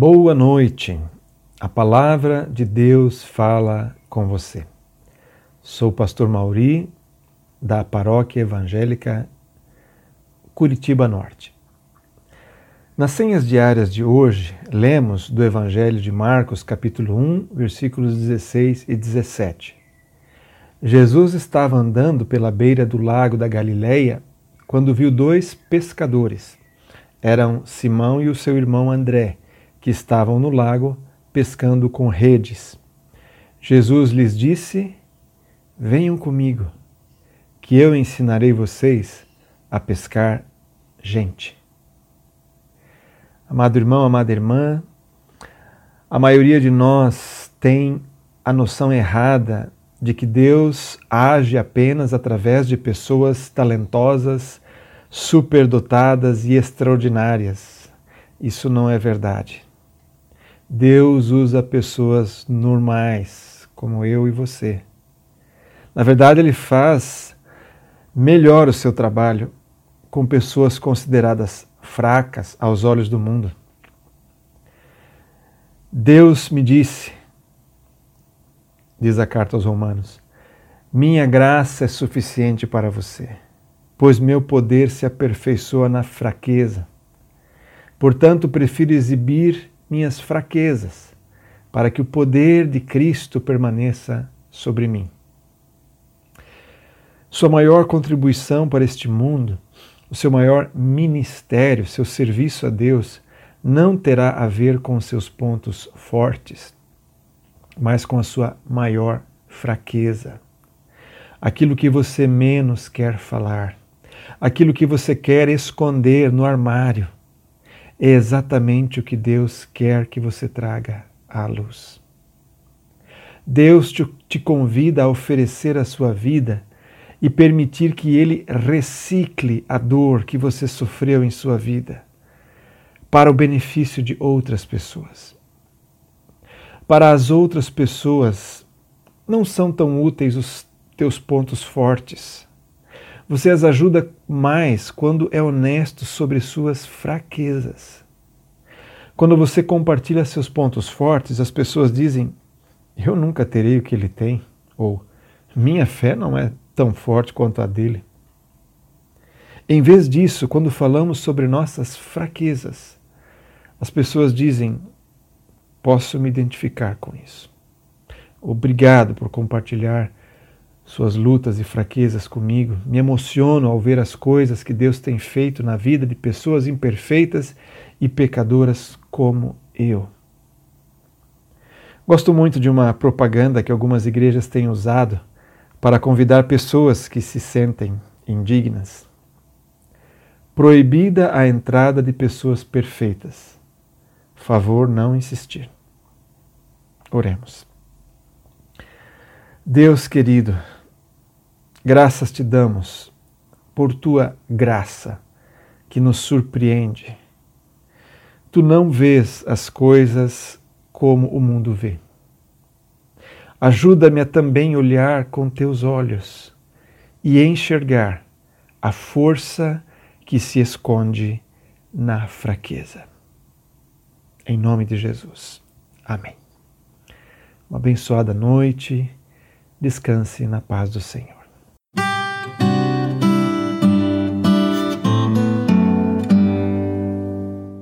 Boa noite. A palavra de Deus fala com você. Sou o pastor Mauri, da Paróquia Evangélica Curitiba Norte. Nas senhas diárias de hoje, lemos do Evangelho de Marcos, capítulo 1, versículos 16 e 17. Jesus estava andando pela beira do lago da Galileia quando viu dois pescadores. Eram Simão e o seu irmão André, que estavam no lago pescando com redes. Jesus lhes disse: Venham comigo, que eu ensinarei vocês a pescar gente. Amado irmão, amada irmã, a maioria de nós tem a noção errada de que Deus age apenas através de pessoas talentosas, superdotadas e extraordinárias. Isso não é verdade. Deus usa pessoas normais, como eu e você. Na verdade, Ele faz melhor o seu trabalho com pessoas consideradas fracas aos olhos do mundo. Deus me disse, diz a carta aos Romanos: Minha graça é suficiente para você, pois meu poder se aperfeiçoa na fraqueza. Portanto, prefiro exibir minhas fraquezas, para que o poder de Cristo permaneça sobre mim. Sua maior contribuição para este mundo, o seu maior ministério, seu serviço a Deus, não terá a ver com seus pontos fortes, mas com a sua maior fraqueza. Aquilo que você menos quer falar, aquilo que você quer esconder no armário, é exatamente o que Deus quer que você traga à luz. Deus te, te convida a oferecer a sua vida e permitir que Ele recicle a dor que você sofreu em sua vida para o benefício de outras pessoas para as outras pessoas não são tão úteis os teus pontos fortes. Você as ajuda mais quando é honesto sobre suas fraquezas. Quando você compartilha seus pontos fortes, as pessoas dizem: Eu nunca terei o que ele tem, ou Minha fé não é tão forte quanto a dele. Em vez disso, quando falamos sobre nossas fraquezas, as pessoas dizem: posso me identificar com isso. Obrigado por compartilhar suas lutas e fraquezas comigo. Me emociono ao ver as coisas que Deus tem feito na vida de pessoas imperfeitas e pecadoras como eu. Gosto muito de uma propaganda que algumas igrejas têm usado para convidar pessoas que se sentem indignas. Proibida a entrada de pessoas perfeitas favor não insistir. Oremos. Deus querido, graças te damos por tua graça que nos surpreende. Tu não vês as coisas como o mundo vê. Ajuda-me a também olhar com teus olhos e enxergar a força que se esconde na fraqueza. Em nome de Jesus. Amém. Uma abençoada noite. Descanse na paz do Senhor.